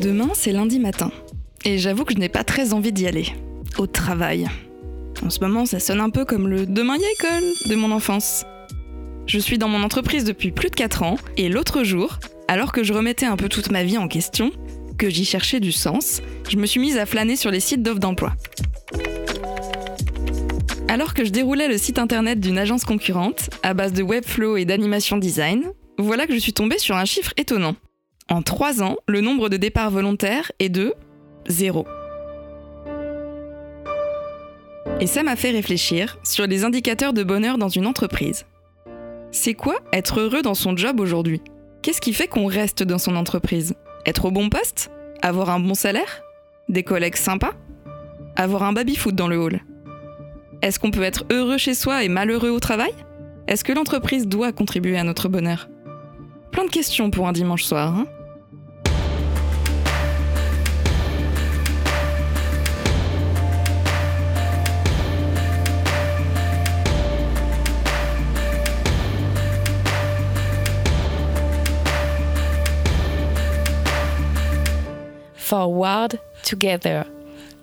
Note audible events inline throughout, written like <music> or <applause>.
Demain, c'est lundi matin. Et j'avoue que je n'ai pas très envie d'y aller. Au travail. En ce moment, ça sonne un peu comme le demain y a école de mon enfance. Je suis dans mon entreprise depuis plus de 4 ans, et l'autre jour, alors que je remettais un peu toute ma vie en question, que j'y cherchais du sens, je me suis mise à flâner sur les sites d'offres d'emploi. Alors que je déroulais le site internet d'une agence concurrente, à base de Webflow et d'animation design, voilà que je suis tombée sur un chiffre étonnant. En 3 ans, le nombre de départs volontaires est de 0. Et ça m'a fait réfléchir sur les indicateurs de bonheur dans une entreprise. C'est quoi être heureux dans son job aujourd'hui? Qu'est-ce qui fait qu'on reste dans son entreprise? Être au bon poste? Avoir un bon salaire? Des collègues sympas? Avoir un baby-foot dans le hall? Est-ce qu'on peut être heureux chez soi et malheureux au travail? Est-ce que l'entreprise doit contribuer à notre bonheur? Plein de questions pour un dimanche soir, hein? Forward Together,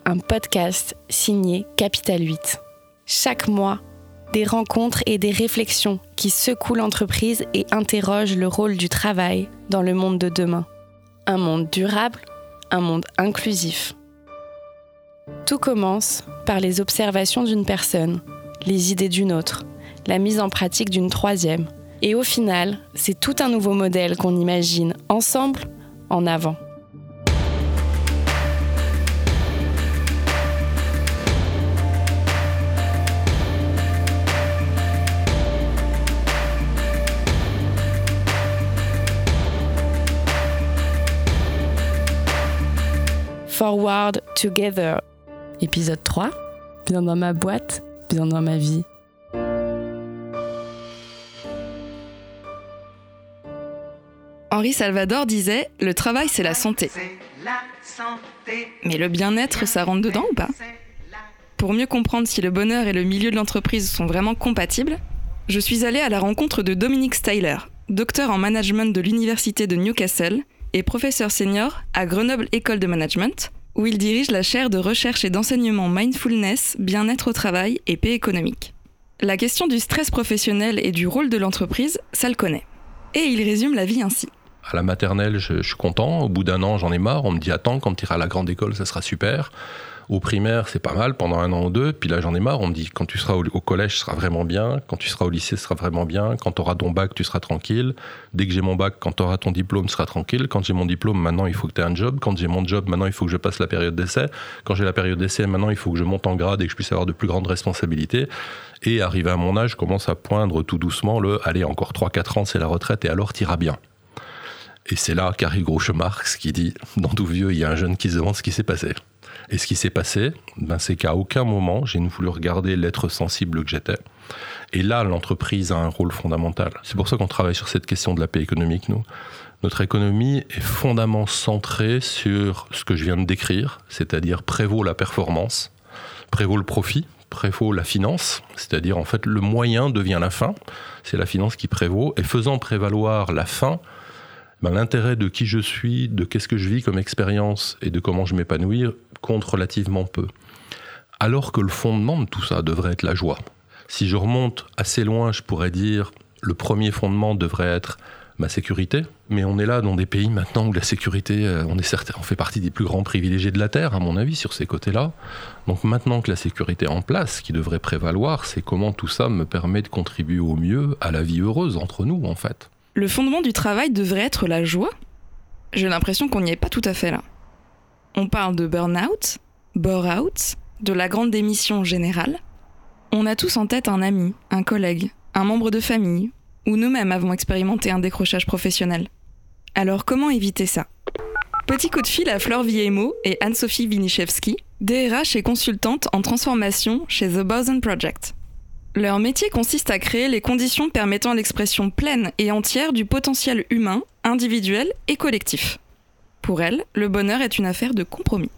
un podcast signé Capital 8. Chaque mois, des rencontres et des réflexions qui secouent l'entreprise et interrogent le rôle du travail dans le monde de demain. Un monde durable, un monde inclusif. Tout commence par les observations d'une personne, les idées d'une autre, la mise en pratique d'une troisième. Et au final, c'est tout un nouveau modèle qu'on imagine ensemble en avant. Forward Together. Épisode 3. Bien dans ma boîte, bien dans ma vie. Henri Salvador disait Le travail, c'est la santé. Mais le bien-être, ça rentre dedans ou pas? Pour mieux comprendre si le bonheur et le milieu de l'entreprise sont vraiment compatibles, je suis allée à la rencontre de Dominique Styler, docteur en management de l'Université de Newcastle et professeur senior à Grenoble École de Management, où il dirige la chaire de recherche et d'enseignement mindfulness, bien-être au travail et paix économique. La question du stress professionnel et du rôle de l'entreprise, ça le connaît. Et il résume la vie ainsi. À la maternelle, je, suis content. Au bout d'un an, j'en ai marre. On me dit attends, quand tu iras à la grande école, ça sera super. Au primaire, c'est pas mal pendant un an ou deux. Puis là, j'en ai marre. On me dit quand tu seras au, collège, ce sera vraiment bien. Quand tu seras au lycée, ce sera vraiment bien. Quand tu auras ton bac, tu seras tranquille. Dès que j'ai mon bac, quand tu auras ton diplôme, tu seras tranquille. Quand j'ai mon diplôme, maintenant, il faut que tu aies un job. Quand j'ai mon job, maintenant, il faut que je passe la période d'essai. Quand j'ai la période d'essai, maintenant, il faut que je monte en grade et que je puisse avoir de plus grandes responsabilités. Et arrivé à mon âge, je commence à poindre tout doucement le allez, encore 3-4 ans, c'est la retraite et alors t'iras bien. Et c'est là qu'arrive Groucho Marx qui dit <laughs> Dans tout vieux, il y a un jeune qui se demande ce qui s'est passé. Et ce qui s'est passé, ben, c'est qu'à aucun moment, j'ai voulu regarder l'être sensible que j'étais. Et là, l'entreprise a un rôle fondamental. C'est pour ça qu'on travaille sur cette question de la paix économique, nous. Notre économie est fondamentalement centrée sur ce que je viens de décrire, c'est-à-dire prévaut la performance, prévaut le profit, prévaut la finance, c'est-à-dire en fait le moyen devient la fin, c'est la finance qui prévaut, et faisant prévaloir la fin, ben, l'intérêt de qui je suis, de qu'est-ce que je vis comme expérience et de comment je m'épanouis compte relativement peu. Alors que le fondement de tout ça devrait être la joie. Si je remonte assez loin, je pourrais dire le premier fondement devrait être ma sécurité. Mais on est là dans des pays maintenant où la sécurité, euh, on, est certain, on fait partie des plus grands privilégiés de la Terre, à mon avis, sur ces côtés-là. Donc maintenant que la sécurité est en place, ce qui devrait prévaloir, c'est comment tout ça me permet de contribuer au mieux à la vie heureuse entre nous, en fait. Le fondement du travail devrait être la joie J'ai l'impression qu'on n'y est pas tout à fait là. On parle de burn-out, bore-out, de la grande démission générale. On a tous en tête un ami, un collègue, un membre de famille, ou nous-mêmes avons expérimenté un décrochage professionnel. Alors comment éviter ça? Petit coup de fil à Flore Viemo et Anne-Sophie Winiszewski, DRH et consultante en transformation chez The Boson Project. Leur métier consiste à créer les conditions permettant l'expression pleine et entière du potentiel humain, individuel et collectif. Pour elle, le bonheur est une affaire de compromis.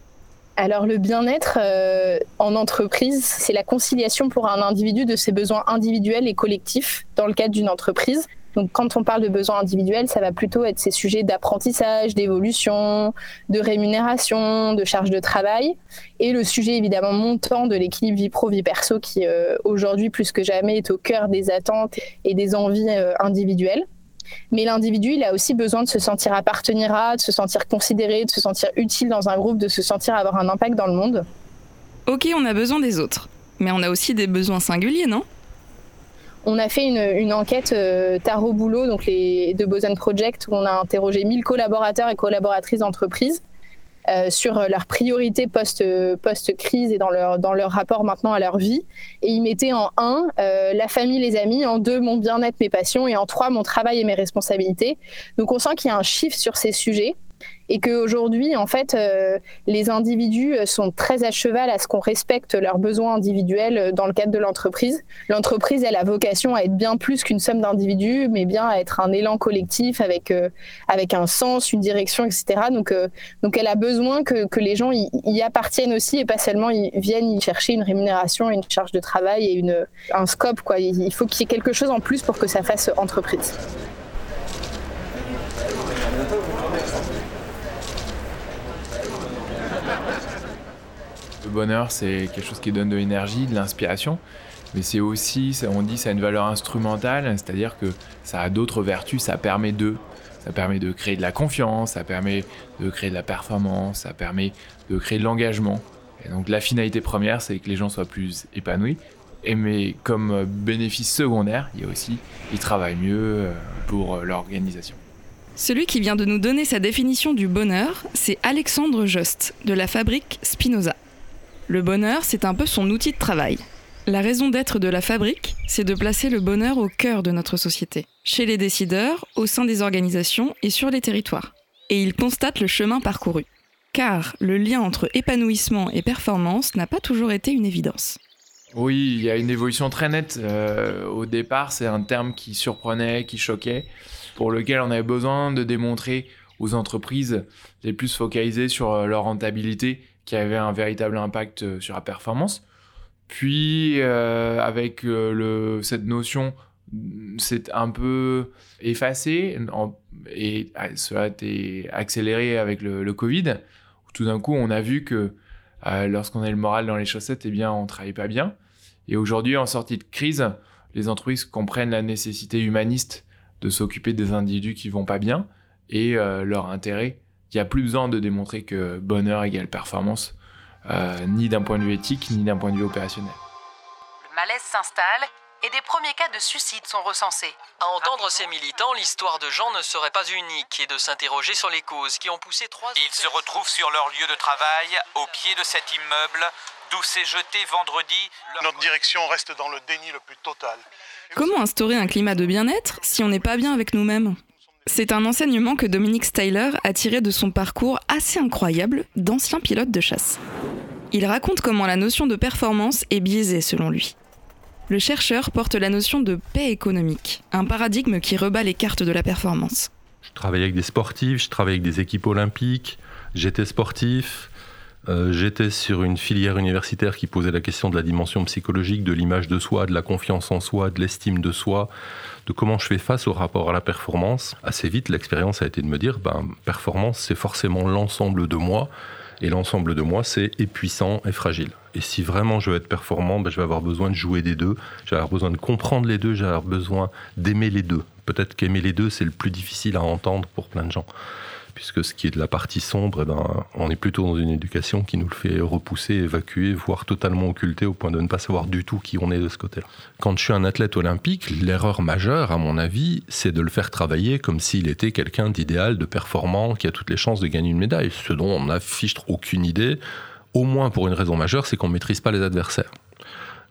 Alors le bien-être euh, en entreprise, c'est la conciliation pour un individu de ses besoins individuels et collectifs dans le cadre d'une entreprise. Donc quand on parle de besoins individuels, ça va plutôt être ces sujets d'apprentissage, d'évolution, de rémunération, de charge de travail, et le sujet évidemment montant de l'équilibre vie pro vie perso qui euh, aujourd'hui plus que jamais est au cœur des attentes et des envies euh, individuelles. Mais l'individu, il a aussi besoin de se sentir appartenir à, de se sentir considéré, de se sentir utile dans un groupe, de se sentir avoir un impact dans le monde. Ok, on a besoin des autres, mais on a aussi des besoins singuliers, non? On a fait une, enquête euh, Tarot Boulot, donc les de Boson Project, où on a interrogé 1000 collaborateurs et collaboratrices d'entreprise euh, sur leurs priorités post-crise et dans leur, dans leur rapport maintenant à leur vie. Et ils mettaient en un euh, la famille, les amis, en deux mon bien-être, mes passions, et en trois mon travail et mes responsabilités. Donc on sent qu'il y a un chiffre sur ces sujets et qu'aujourd'hui, en fait, euh, les individus sont très à cheval à ce qu'on respecte leurs besoins individuels euh, dans le cadre de l'entreprise. L'entreprise, elle a vocation à être bien plus qu'une somme d'individus, mais bien à être un élan collectif avec, euh, avec un sens, une direction, etc. Donc, donc elle a besoin que, que les gens y, y, appartiennent aussi et pas seulement ils viennent y chercher une rémunération, une charge de travail et une, un scope. Quoi. Il faut qu'il y ait quelque chose en plus pour que ça fasse entreprise. Bonheur, c'est quelque chose qui donne de l'énergie, de l'inspiration, mais c'est aussi, on dit, ça a une valeur instrumentale, c'est-à-dire que ça a d'autres vertus, ça permet de, ça permet de créer de la confiance, ça permet de créer de la performance, ça permet de créer de l'engagement. Et donc la finalité première, c'est que les gens soient plus épanouis. Et mais comme bénéfice secondaire, il y a aussi, ils travaillent mieux euh, pour l'organisation. Celui qui vient de nous donner sa définition du bonheur, c'est Alexandre Jost, de la fabrique Spinoza. Le bonheur, c'est un peu son outil de travail. La raison d'être de la fabrique, c'est de placer le bonheur au cœur de notre société, chez les décideurs, au sein des organisations et sur les territoires. Et il constate le chemin parcouru. Car le lien entre épanouissement et performance n'a pas toujours été une évidence. Oui, il y a une évolution très nette. Euh, au départ, c'est un terme qui surprenait, qui choquait, pour lequel on avait besoin de démontrer aux entreprises les plus focalisées sur euh, leur rentabilité qui avait un véritable impact euh, sur la performance. Puis, euh, avec euh, le, cette notion, c'est un peu effacé et ah, cela a été accéléré avec le, Covid. tout d'un coup, on a vu que lorsqu'on a le moral dans les chaussettes, eh bien, on travaille pas bien. Et aujourd'hui, en sortie de crise, les entreprises comprennent la nécessité humaniste de s'occuper des individus qui vont pas bien et leur intérêt il n'y a plus besoin de démontrer que bonheur égale performance, euh, ni d'un point de vue éthique, ni d'un point de vue opérationnel. Le malaise s'installe et des premiers cas de suicide sont recensés. À entendre ces militants, l'histoire de Jean ne serait pas unique et de s'interroger sur les causes qui ont poussé trois... Ils se retrouvent sur leur lieu de travail, au pied de cet immeuble, d'où s'est jeté vendredi... Notre direction reste dans le déni le plus total. Comment instaurer un climat de bien-être si on n'est pas bien avec nous-mêmes? C'est un enseignement que Dominique Styler a tiré de son parcours assez incroyable d'ancien pilote de chasse. Il raconte comment la notion de performance est biaisée selon lui. Le chercheur porte la notion de paix économique, un paradigme qui rebat les cartes de la performance. Je travaille avec des sportifs, je travaille avec des équipes olympiques, j'étais sportif, euh, j'étais sur une filière universitaire qui posait la question de la dimension psychologique, de l'image de soi, de la confiance en soi, de l'estime de soi, de comment je fais face au rapport à la performance. Assez vite, l'expérience a été de me dire, ben, performance, c'est forcément l'ensemble de moi. Et l'ensemble de moi, c'est épuisant et fragile. Et si vraiment je veux être performant, ben, je vais avoir besoin de jouer des deux. Je vais avoir besoin de comprendre les deux. Je vais avoir besoin d'aimer les deux. Peut-être qu'aimer les deux, c'est le plus difficile à entendre pour plein de gens puisque ce qui est de la partie sombre, eh ben, on est plutôt dans une éducation qui nous le fait repousser, évacuer, voire totalement occulter au point de ne pas savoir du tout qui on est de ce côté-là. Quand je suis un athlète olympique, l'erreur majeure, à mon avis, c'est de le faire travailler comme s'il était quelqu'un d'idéal, de performant, qui a toutes les chances de gagner une médaille, ce dont on n'affiche aucune idée, au moins pour une raison majeure, c'est qu'on ne maîtrise pas les adversaires.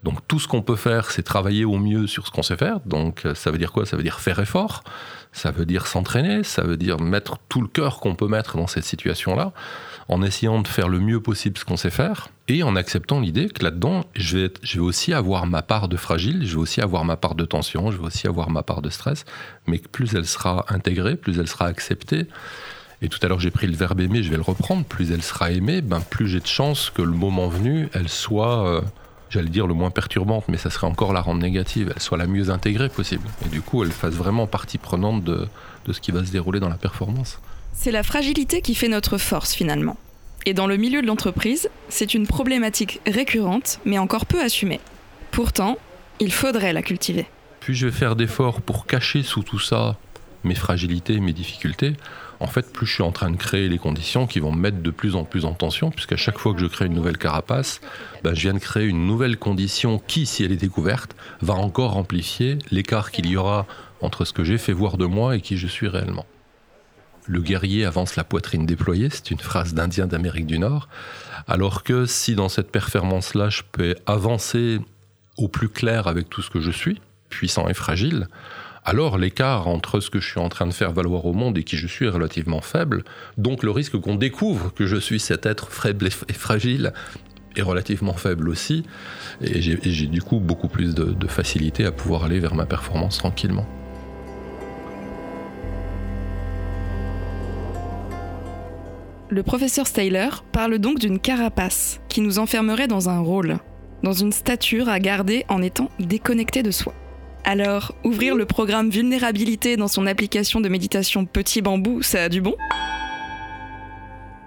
Donc tout ce qu'on peut faire, c'est travailler au mieux sur ce qu'on sait faire. Donc ça veut dire quoi? Ça veut dire faire effort, ça veut dire s'entraîner, ça veut dire mettre tout le cœur qu'on peut mettre dans cette situation-là, en essayant de faire le mieux possible ce qu'on sait faire, et en acceptant l'idée que là-dedans, je vais, aussi avoir ma part de fragile, je vais aussi avoir ma part de tension, je vais aussi avoir ma part de stress, mais que plus elle sera intégrée, plus elle sera acceptée, et tout à l'heure j'ai pris le verbe aimer, je vais le reprendre, plus elle sera aimée, ben plus j'ai de chances que le moment venu, elle soit... J'allais dire le moins perturbante, mais ça serait encore la rendre négative, elle soit la mieux intégrée possible. Et du coup, elle fasse vraiment partie prenante de, de ce qui va se dérouler dans la performance. C'est la fragilité qui fait notre force finalement. Et dans le milieu de l'entreprise, c'est une problématique récurrente, mais encore peu assumée. Pourtant, il faudrait la cultiver. Puis je vais faire d'efforts pour cacher sous tout ça mes fragilités, mes difficultés. En fait, plus je suis en train de créer les conditions qui vont me mettre de plus en plus en tension, puisqu'à chaque fois que je crée une nouvelle carapace, ben, je viens de créer une nouvelle condition qui, si elle est découverte, va encore amplifier l'écart qu'il y aura entre ce que j'ai fait voir de moi et qui je suis réellement. Le guerrier avance la poitrine déployée, c'est une phrase d'Indien d'Amérique du Nord, alors que si dans cette performance-là, je peux avancer au plus clair avec tout ce que je suis, puissant et fragile, alors l'écart entre ce que je suis en train de faire valoir au monde et qui je suis est relativement faible. Donc le risque qu'on découvre que je suis cet être faible et fragile est relativement faible aussi. Et j'ai du coup beaucoup plus de, facilité à pouvoir aller vers ma performance tranquillement. Le professeur Styler parle donc d'une carapace qui nous enfermerait dans un rôle, dans une stature à garder en étant déconnecté de soi. Alors, ouvrir le programme vulnérabilité dans son application de méditation Petit Bambou, ça a du bon?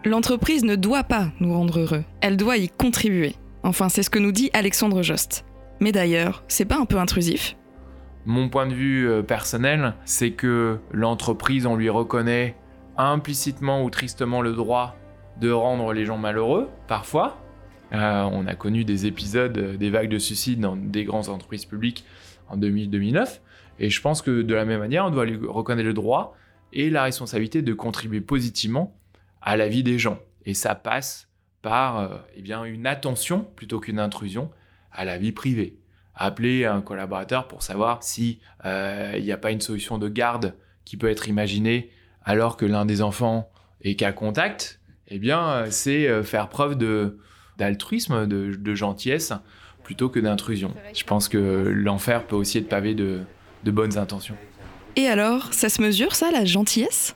L'entreprise ne doit pas nous rendre heureux, elle doit y contribuer. Enfin, c'est ce que nous dit Alexandre Jost. Mais d'ailleurs, c'est pas un peu intrusif? Mon point de vue euh, personnel, c'est que l'entreprise, on lui reconnaît implicitement ou tristement le droit de rendre les gens malheureux, parfois. Euh, on a connu des épisodes, euh, des vagues de suicides dans des grandes entreprises publiques en 2000-2009. Et je pense que de la même manière, on doit lui reconnaître le droit et la responsabilité de contribuer positivement à la vie des gens. Et ça passe par euh, eh bien, une attention plutôt qu'une intrusion à la vie privée. Appeler un collaborateur pour savoir si il n'y a pas une solution de garde qui peut être imaginée alors que l'un des enfants est qu'à contact, eh bien, c'est euh, faire preuve d'altruisme, de, gentillesse, plutôt que d'intrusion. Je pense que l'enfer peut aussi être pavé de, de bonnes intentions. Et alors, ça se mesure ça, la gentillesse?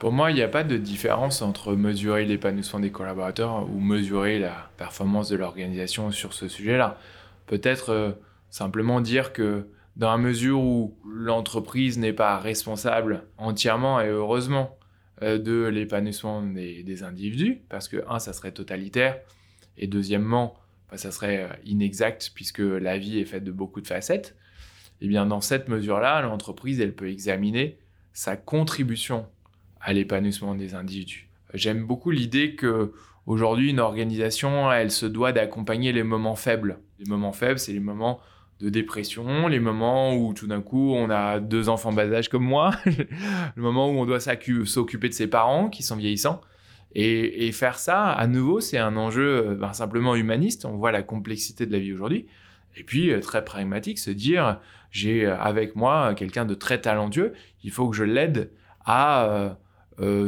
Pour moi, il n'y a pas de différence entre mesurer l'épanouissement des collaborateurs ou mesurer la performance de l'organisation sur ce sujet-là. Peut-être euh, simplement dire que dans la mesure où l'entreprise n'est pas responsable entièrement et heureusement euh, de l'épanouissement des, individus, parce que, un, ça serait totalitaire, et deuxièmement, ça serait euh, inexact, puisque la vie est faite de beaucoup de facettes, et eh bien dans cette mesure-là, l'entreprise, elle peut examiner sa contribution à l'épanouissement des individus. J'aime beaucoup l'idée que aujourd'hui, une organisation, elle se doit d'accompagner les moments faibles. Les moments faibles, c'est les moments de dépression, les moments où tout d'un coup on a deux enfants bas âge comme moi, <laughs> le moment où on doit s'occuper de ses parents qui sont vieillissants. Et, faire ça, à nouveau, c'est un enjeu euh, ben, simplement humaniste. On voit la complexité de la vie aujourd'hui. Et puis, euh, très pragmatique, se dire, j'ai euh, avec moi quelqu'un de très talentueux, il faut que je l'aide à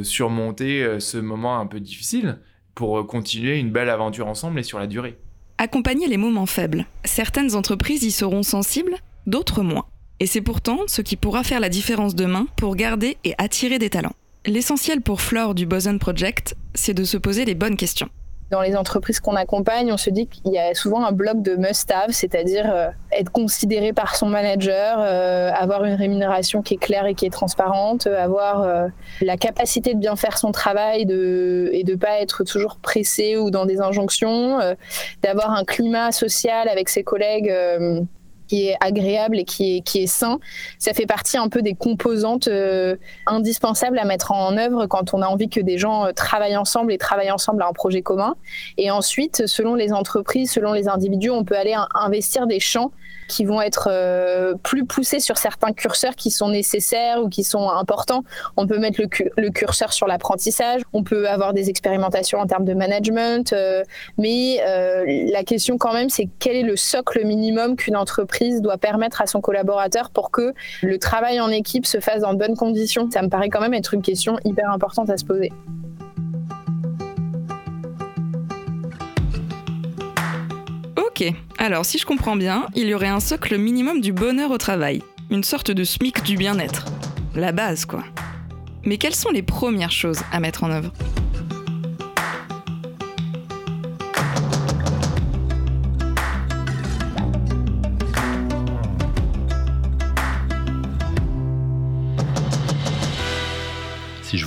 surmonter ce moment un peu difficile pour continuer une belle aventure ensemble et sur la durée. Accompagner les moments faibles. Certaines entreprises y seront sensibles, d'autres moins. Et c'est pourtant ce qui pourra faire la différence demain pour garder et attirer des talents. L'essentiel pour Flore du Boson Project, c'est de se poser les bonnes questions. Dans les entreprises qu'on accompagne, on se dit qu'il y a souvent un bloc de must-have, c'est-à-dire euh, être considéré par son manager, euh, avoir une rémunération qui est claire et qui est transparente, euh, avoir la capacité de bien faire son travail de, et de pas être toujours pressé ou dans des injonctions, d'avoir un climat social avec ses collègues qui est agréable et qui est, qui est sain. Ça fait partie un peu des composantes euh, indispensables à mettre en œuvre quand on a envie que des gens euh, travaillent ensemble et travaillent ensemble à un projet commun. Et ensuite, selon les entreprises, selon les individus, on peut aller investir des champs qui vont être euh, plus poussés sur certains curseurs qui sont nécessaires ou qui sont importants. On peut mettre le, curseur sur l'apprentissage, on peut avoir des expérimentations en termes de management, euh, mais euh, la question quand même, c'est quel est le socle minimum qu'une entreprise doit permettre à son collaborateur pour que le travail en équipe se fasse dans de bonnes conditions? Ça me paraît quand même être une question hyper importante à se poser. Ok, alors si je comprends bien, il y aurait un socle minimum du bonheur au travail, une sorte de SMIC du bien-être. La base, quoi. Mais quelles sont les premières choses à mettre en œuvre?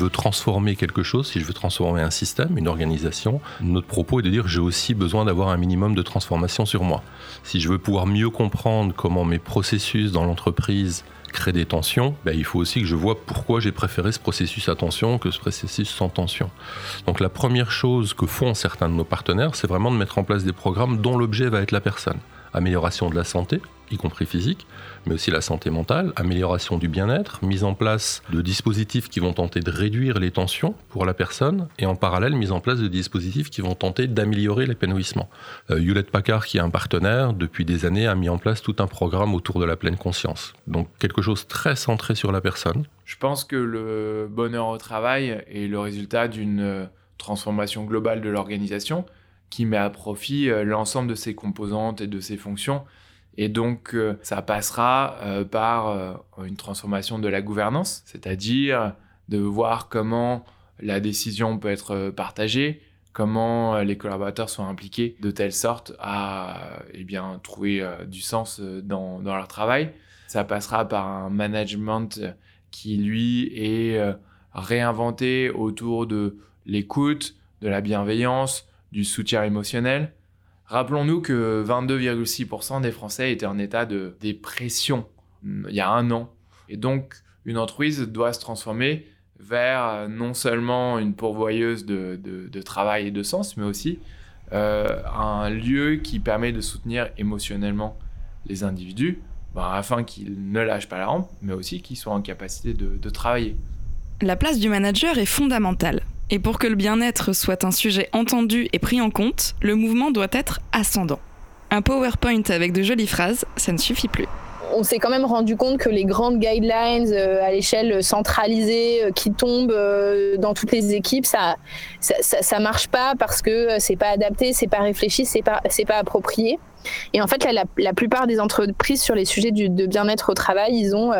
Veux transformer quelque chose, si je veux transformer un système, une organisation, notre propos est de dire j'ai aussi besoin d'avoir un minimum de transformation sur moi. Si je veux pouvoir mieux comprendre comment mes processus dans l'entreprise créent des tensions, ben, il faut aussi que je vois pourquoi j'ai préféré ce processus à tension que ce processus sans tension. Donc la première chose que font certains de nos partenaires, c'est vraiment de mettre en place des programmes dont l'objet va être la personne. Amélioration de la santé, y compris physique, mais aussi la santé mentale, amélioration du bien-être, mise en place de dispositifs qui vont tenter de réduire les tensions pour la personne, et en parallèle, mise en place de dispositifs qui vont tenter d'améliorer l'épanouissement. Euh, Hewlett Packard, qui est un partenaire, depuis des années, a mis en place tout un programme autour de la pleine conscience. Donc quelque chose très centré sur la personne. Je pense que le bonheur au travail est le résultat d'une transformation globale de l'organisation qui met à profit euh, l'ensemble de ses composantes et de ses fonctions et donc, euh, ça passera euh, par euh, une transformation de la gouvernance, c'est-à-dire de voir comment la décision peut être partagée, comment les collaborateurs sont impliqués de telle sorte à eh bien, trouver du sens dans, dans, leur travail. Ça passera par un management qui, lui, est réinventé autour de l'écoute, de la bienveillance, du soutien émotionnel. Rappelons-nous que 22,6% des Français étaient en état de dépression mm, il y a un an. Et donc, une entreprise doit se transformer vers euh, non seulement une pourvoyeuse de, travail et de sens, mais aussi euh, un lieu qui permet de soutenir émotionnellement les individus ben, afin qu'ils ne lâchent pas la rampe, mais aussi qu'ils soient en capacité de travailler. La place du manager est fondamentale. Et pour que le bien-être soit un sujet entendu et pris en compte, le mouvement doit être ascendant. Un PowerPoint avec de jolies phrases, ça ne suffit plus on s'est quand même rendu compte que les grandes guidelines euh, à l'échelle centralisée euh, qui tombent euh, dans toutes les équipes, ça, ça, marche pas parce que c'est pas adapté, c'est pas réfléchi, c'est pas, c'est pas approprié. Et en fait, la, plupart des entreprises sur les sujets de bien-être au travail, ils ont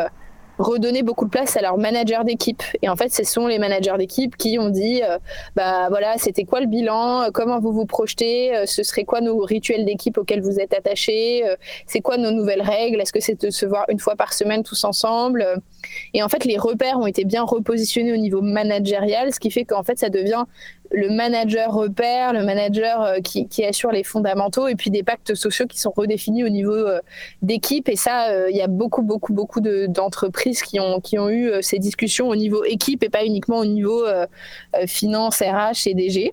redonner beaucoup de place à leurs managers d'équipe. Et en fait, ce sont les managers d'équipe qui ont dit, euh, bah voilà, c'était quoi le bilan, comment vous vous projetez, euh, ce serait quoi nos rituels d'équipe auxquels vous êtes attachés, euh, c'est quoi nos nouvelles règles, est-ce que c'est de se voir une fois par semaine tous ensemble? Et en fait, les repères ont été bien repositionnés au niveau managérial, ce qui fait qu'en fait, ça devient le manager repère, le manager euh, qui, assure les fondamentaux, et puis des pactes sociaux qui sont redéfinis au niveau euh, d'équipe. Et ça, euh, il y a beaucoup, beaucoup, beaucoup d'entreprises qui, ont, qui ont eu ces discussions au niveau équipe et pas uniquement au niveau finance, RH et DG.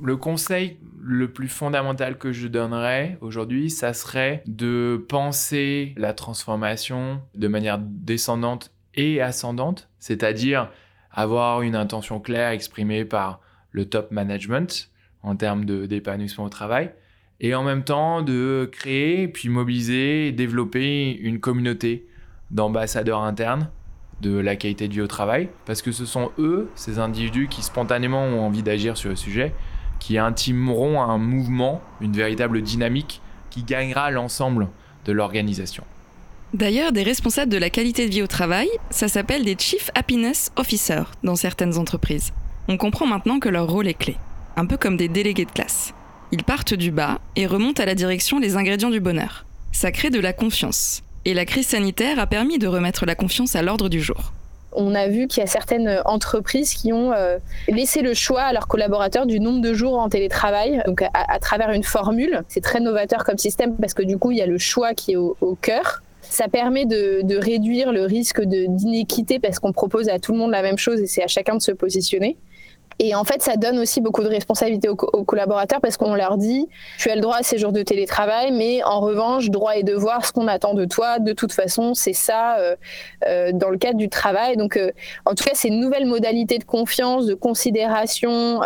Le conseil le plus fondamental que je donnerais aujourd'hui, ça serait de penser la transformation de manière descendante et ascendante, c'est-à-dire avoir une intention claire exprimée par le top management en termes d'épanouissement au travail, et en même temps de créer, puis mobiliser développer une communauté d'ambassadeurs internes de la qualité de vie au travail, parce que ce sont eux, ces individus qui spontanément ont envie d'agir sur le sujet, qui intimeront un mouvement, une véritable dynamique qui gagnera l'ensemble de l'organisation. D'ailleurs, des responsables de la qualité de vie au travail, ça s'appelle des Chief Happiness Officers dans certaines entreprises on comprend maintenant que leur rôle est clé, un peu comme des délégués de classe. Ils partent du bas et remontent à la direction les ingrédients du bonheur. Ça crée de la confiance. Et la crise sanitaire a permis de remettre la confiance à l'ordre du jour. On a vu qu'il y a certaines entreprises qui ont euh, laissé le choix à leurs collaborateurs du nombre de jours en télétravail, donc à, travers une formule. C'est très novateur comme système parce que du coup, il y a le choix qui est au, cœur. Ça permet de, de réduire le risque d'inéquité parce qu'on propose à tout le monde la même chose et c'est à chacun de se positionner. Et en fait, ça donne aussi beaucoup de responsabilités aux, collaborateurs parce qu'on leur dit, tu as le droit à ces jours de télétravail, mais en revanche, droit et devoir, ce qu'on attend de toi, de toute façon, c'est ça euh, euh, dans le cadre du travail. Donc, euh, en tout cas, ces nouvelles modalités de confiance, de considération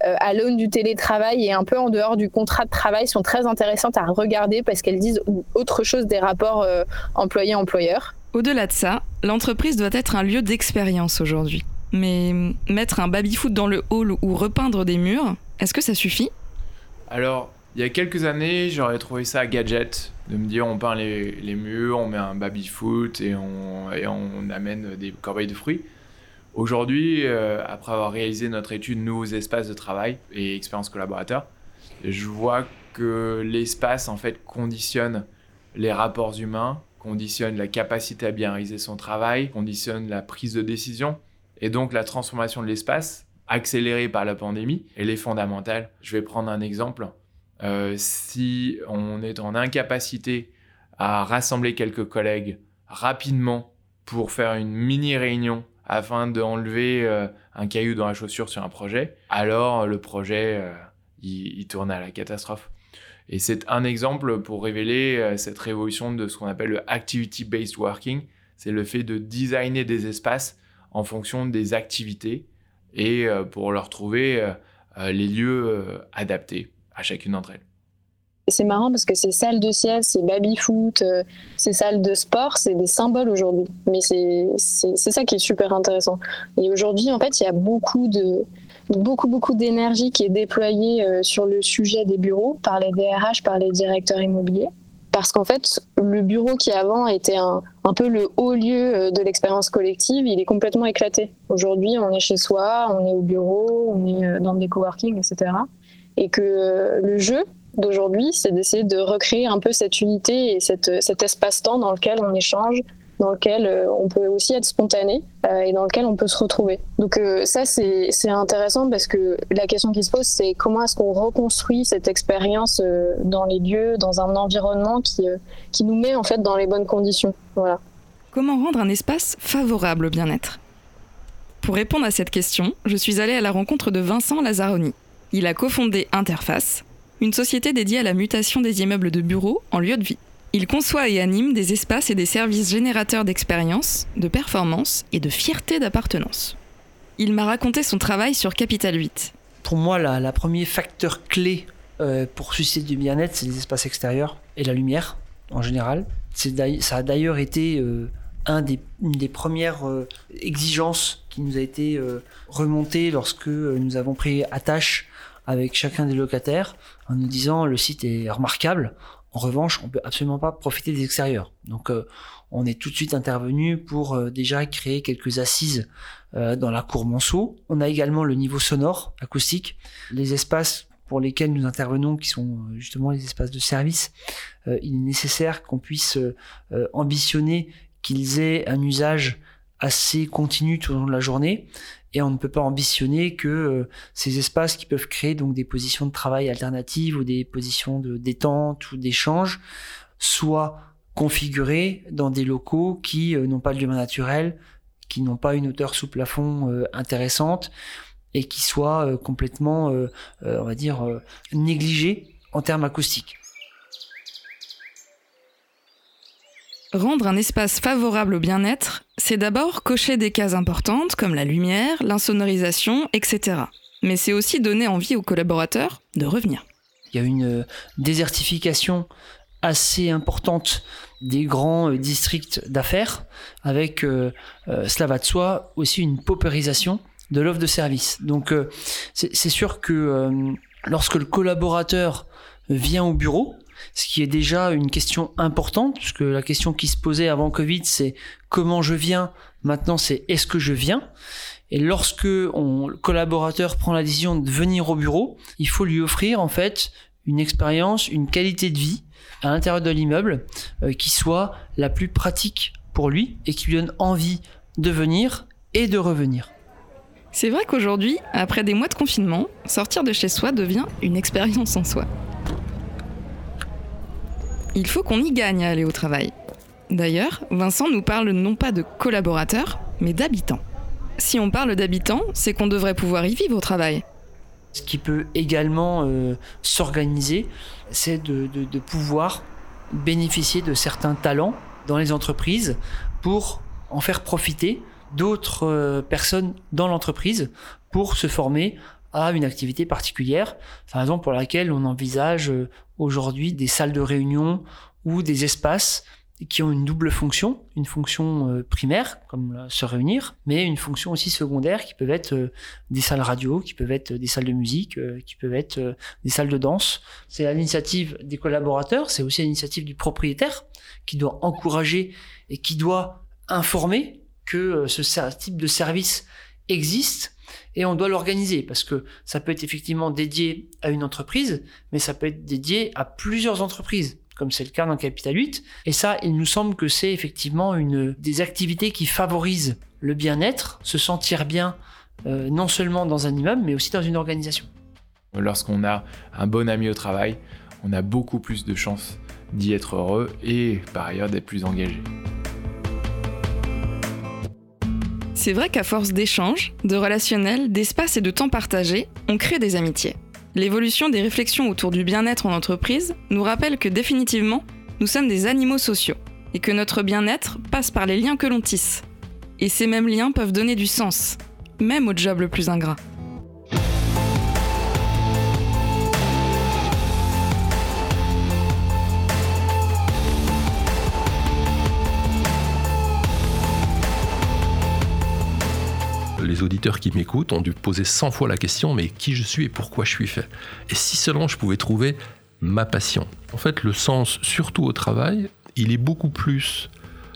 à l'aune du télétravail et un peu en dehors du contrat de travail sont très intéressantes à regarder parce qu'elles disent autre chose des rapports employé-employeur. Au-delà de ça, l'entreprise doit être un lieu d'expérience aujourd'hui. Mais mettre un baby-foot dans le hall ou repeindre des murs, est-ce que ça suffit? Alors, il y a quelques années, j'aurais trouvé ça gadget de me dire on peint les, murs, on met un baby-foot et on, et on amène des corbeilles de fruits. Aujourd'hui, euh, après avoir réalisé notre étude Nouveaux espaces de travail et expérience collaborateur, je vois que l'espace en fait conditionne les rapports humains, conditionne la capacité à bien réaliser son travail, conditionne la prise de décision Et donc la transformation de l'espace, accélérée par la pandémie, elle est fondamentale. Je vais prendre un exemple. Euh, si on est en incapacité à rassembler quelques collègues rapidement pour faire une mini réunion afin d'enlever euh, un caillou dans la chaussure sur un projet, alors le projet, euh, il, tourne à la catastrophe. Et c'est un exemple pour révéler cette révolution de ce qu'on appelle le activity-based working. C'est le fait de designer des espaces en fonction des activités et pour leur trouver les lieux adaptés à chacune d'entre elles c'est marrant parce que ces salles de sieste, ces baby-foot, euh, ces salles de sport, c'est des symboles aujourd'hui. Mais c'est ça qui est super intéressant. Et aujourd'hui, en fait, il y a beaucoup de beaucoup beaucoup d'énergie qui est déployée euh, sur le sujet des bureaux par les DRH, par les directeurs immobiliers. Parce qu'en fait, le bureau qui avant était un, un peu le haut lieu euh, de l'expérience collective, il est complètement éclaté. Aujourd'hui, on est chez soi, on est au bureau, on est dans des coworking, etc. Et que le jeu, d'aujourd'hui, c'est d'essayer de recréer un peu cette unité et cette, cet espace-temps dans lequel on échange, dans lequel euh, on peut aussi être spontané euh, et dans lequel on peut se retrouver. Donc euh, ça, c'est intéressant parce que la question qui se pose, c'est comment est-ce qu'on reconstruit cette expérience dans les lieux, dans un environnement qui, nous met en fait dans les bonnes conditions. Comment rendre un espace favorable au bien-être? Pour répondre à cette question, je suis allée à la rencontre de Vincent Lazzaroni. Il a cofondé Interface, une société dédiée à la mutation des immeubles de bureaux en lieu de vie. Il conçoit et anime des espaces et des services générateurs d'expérience, de performance et de fierté d'appartenance. Il m'a raconté son travail sur Capital 8. Pour moi, la, la premier facteur clé euh, pour susciter du bien-être, c'est les espaces extérieurs et la lumière en général. Ça a d'ailleurs été euh, une des premières euh, exigences qui nous a été remontée lorsque nous avons pris attache avec chacun des locataires en nous disant le site est remarquable. En revanche, on peut absolument pas profiter des extérieurs. Donc, euh, on est tout de suite intervenu pour euh, déjà créer quelques assises euh, dans la cour Monceau. On a également le niveau sonore, acoustique, les espaces pour lesquels nous intervenons, qui sont justement les espaces de service. il est nécessaire qu'on puisse ambitionner qu'ils aient un usage assez continu tout au long de la journée et on ne peut pas ambitionner que euh, ces espaces qui peuvent créer donc des positions de travail alternatives ou des positions de détente ou d'échange soient configurés dans des locaux qui euh, n'ont pas de lumière naturel, qui n'ont pas une hauteur sous plafond euh, intéressante et qui soient complètement, on va dire, négligés en termes acoustiques. Rendre un espace favorable au bien-être, c'est d'abord cocher des cases importantes comme la lumière, l'insonorisation, etc. Mais c'est aussi donner envie aux collaborateurs de revenir. Il y a une euh, désertification assez importante des grands euh, districts d'affaires, avec, euh, cela va de soi, aussi une paupérisation de l'offre de service. Donc c'est sûr que lorsque le collaborateur vient au bureau, ce qui est déjà une question importante, puisque la question qui se posait avant Covid, c'est comment je viens, maintenant c'est est-ce que je viens? Et lorsque le collaborateur prend la décision de venir au bureau, il faut lui offrir en fait une expérience, une qualité de vie à l'intérieur de l'immeuble euh, qui soit la plus pratique pour lui et qui lui donne envie de venir et de revenir. C'est vrai qu'aujourd'hui, après des mois de confinement, sortir de chez soi devient une expérience en soi. Il faut qu'on y gagne à aller au travail. D'ailleurs, Vincent nous parle non pas de collaborateurs, mais d'habitants. Si on parle d'habitants, c'est qu'on devrait pouvoir y vivre au travail. Ce qui peut également euh, s'organiser, c'est de, pouvoir bénéficier de certains talents dans les entreprises pour en faire profiter d'autres euh, personnes dans l'entreprise pour se former à une activité particulière, par exemple pour laquelle on envisage euh, aujourd'hui des salles de réunion ou des espaces qui ont une double fonction, une fonction euh, primaire, comme se réunir, mais une fonction aussi secondaire qui peuvent être euh, des salles radio, qui peuvent être des salles de musique, qui peuvent être des salles de danse. C'est à l'initiative des collaborateurs, c'est aussi à l'initiative du propriétaire qui doit encourager et qui doit informer que ce type de service existe et on doit l'organiser parce que ça peut être effectivement dédié à une entreprise, mais ça peut être dédié à plusieurs entreprises. comme c'est le cas dans Capital 8. Et ça, il nous semble que c'est effectivement une des activités qui favorisent le bien-être, se sentir bien euh, non seulement dans un immeuble, mais aussi dans une organisation. Lorsqu'on a un bon ami au travail, on a beaucoup plus de chances d'y être heureux et par ailleurs d'être plus engagé. C'est vrai qu'à force d'échanges, de relationnels, d'espace et de temps partagé, on crée des amitiés. L'évolution des réflexions autour du bien-être en entreprise nous rappelle que définitivement, nous sommes des animaux sociaux et que notre bien-être passe par les liens que l'on tisse. Et ces mêmes liens peuvent donner du sens, même au job le plus ingrat. Auditeurs qui m'écoutent ont dû poser 100 fois la question mais qui je suis et pourquoi je suis fait? Et si seulement je pouvais trouver ma passion. En fait, le sens, surtout au travail, il est beaucoup plus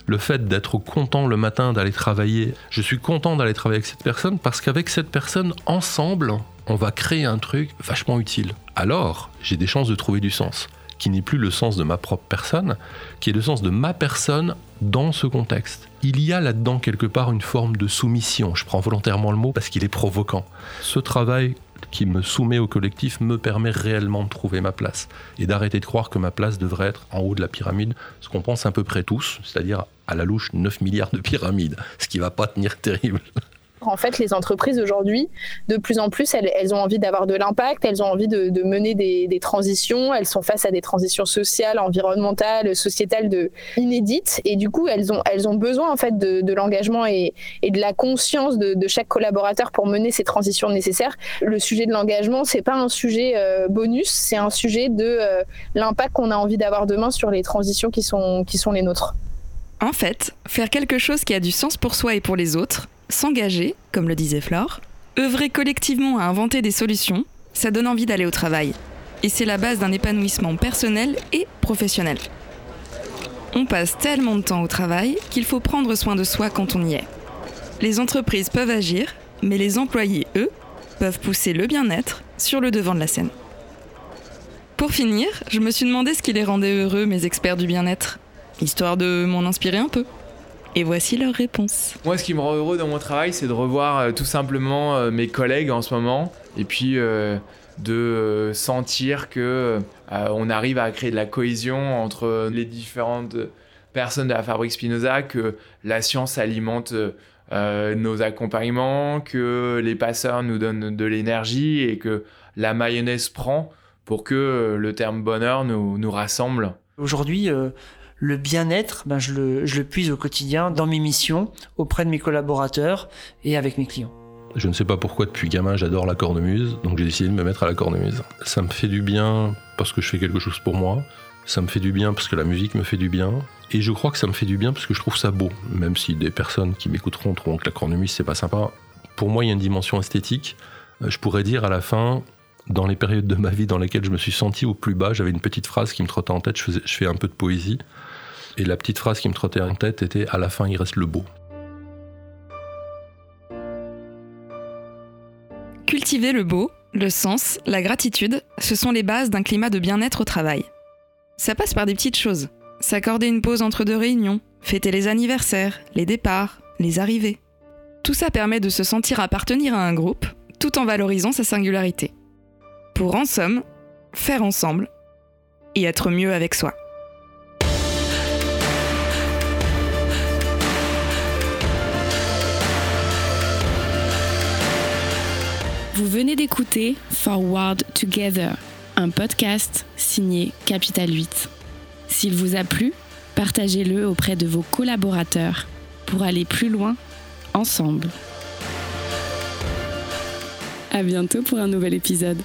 le fait d'être content le matin d'aller travailler. Je suis content d'aller travailler avec cette personne parce qu'avec cette personne, ensemble, on va créer un truc vachement utile. Alors, j'ai des chances de trouver du sens, qui n'est plus le sens de ma propre personne, qui est le sens de ma personne dans ce contexte. Il y a là-dedans quelque part une forme de soumission. Je prends volontairement le mot parce qu'il est provoquant. Ce travail qui me soumet au collectif me permet réellement de trouver ma place et d'arrêter de croire que ma place devrait être en haut de la pyramide, ce qu'on pense à peu près tous, c'est-à-dire à la louche 9 milliards de pyramides, ce qui va pas tenir terrible. En fait, les entreprises aujourd'hui, de plus en plus, elles, ont envie d'avoir de l'impact, elles ont envie de, mener des, transitions, elles sont face à des transitions sociales, environnementales, sociétales de, inédites, et du coup, elles ont, elles ont besoin en fait de, l'engagement et, de la conscience de, chaque collaborateur pour mener ces transitions nécessaires. Le sujet de l'engagement, c'est pas un sujet euh, bonus, c'est un sujet de euh, l'impact qu'on a envie d'avoir demain sur les transitions qui sont, qui sont les nôtres. En fait, faire quelque chose qui a du sens pour soi et pour les autres, S'engager, comme le disait Flore, œuvrer collectivement à inventer des solutions, ça donne envie d'aller au travail. Et c'est la base d'un épanouissement personnel et professionnel. On passe tellement de temps au travail qu'il faut prendre soin de soi quand on y est. Les entreprises peuvent agir, mais les employés, eux, peuvent pousser le bien-être sur le devant de la scène. Pour finir, je me suis demandé ce qui les rendait heureux, mes experts du bien-être, histoire de m'en inspirer un peu. Et voici leur réponse. Moi, ce qui me rend heureux dans mon travail, c'est de revoir euh, tout simplement euh, mes collègues en ce moment. Et puis euh, de sentir que on arrive à créer de la cohésion entre les différentes personnes de la fabrique Spinoza, que la science alimente nos accompagnements, que les passeurs nous donnent de l'énergie et que la mayonnaise prend pour que le terme bonheur nous, nous rassemble. Aujourd'hui, le bien-être, ben je, le, je puise au quotidien dans mes missions, auprès de mes collaborateurs et avec mes clients. Je ne sais pas pourquoi depuis gamin j'adore la cornemuse, donc j'ai décidé de me mettre à la cornemuse. Ça me fait du bien parce que je fais quelque chose pour moi, ça me fait du bien parce que la musique me fait du bien, et je crois que ça me fait du bien parce que je trouve ça beau, même si des personnes qui m'écouteront trouveront que la cornemuse c'est pas sympa. Pour moi il y a une dimension esthétique. Euh, je pourrais dire à la fin, dans les périodes de ma vie dans lesquelles je me suis senti au plus bas, j'avais une petite phrase qui me trottait en tête, je, faisais, fais un peu de poésie. Et la petite phrase qui me trottait en tête était À la fin, il reste le beau. Cultiver le beau, le sens, la gratitude, ce sont les bases d'un climat de bien-être au travail. Ça passe par des petites choses. S'accorder une pause entre deux réunions, fêter les anniversaires, les départs, les arrivées. Tout ça permet de se sentir appartenir à un groupe, tout en valorisant sa singularité. Pour en somme, faire ensemble et être mieux avec soi. Vous venez d'écouter Forward Together, un podcast signé Capital 8. S'il vous a plu, partagez-le auprès de vos collaborateurs pour aller plus loin ensemble. À bientôt pour un nouvel épisode.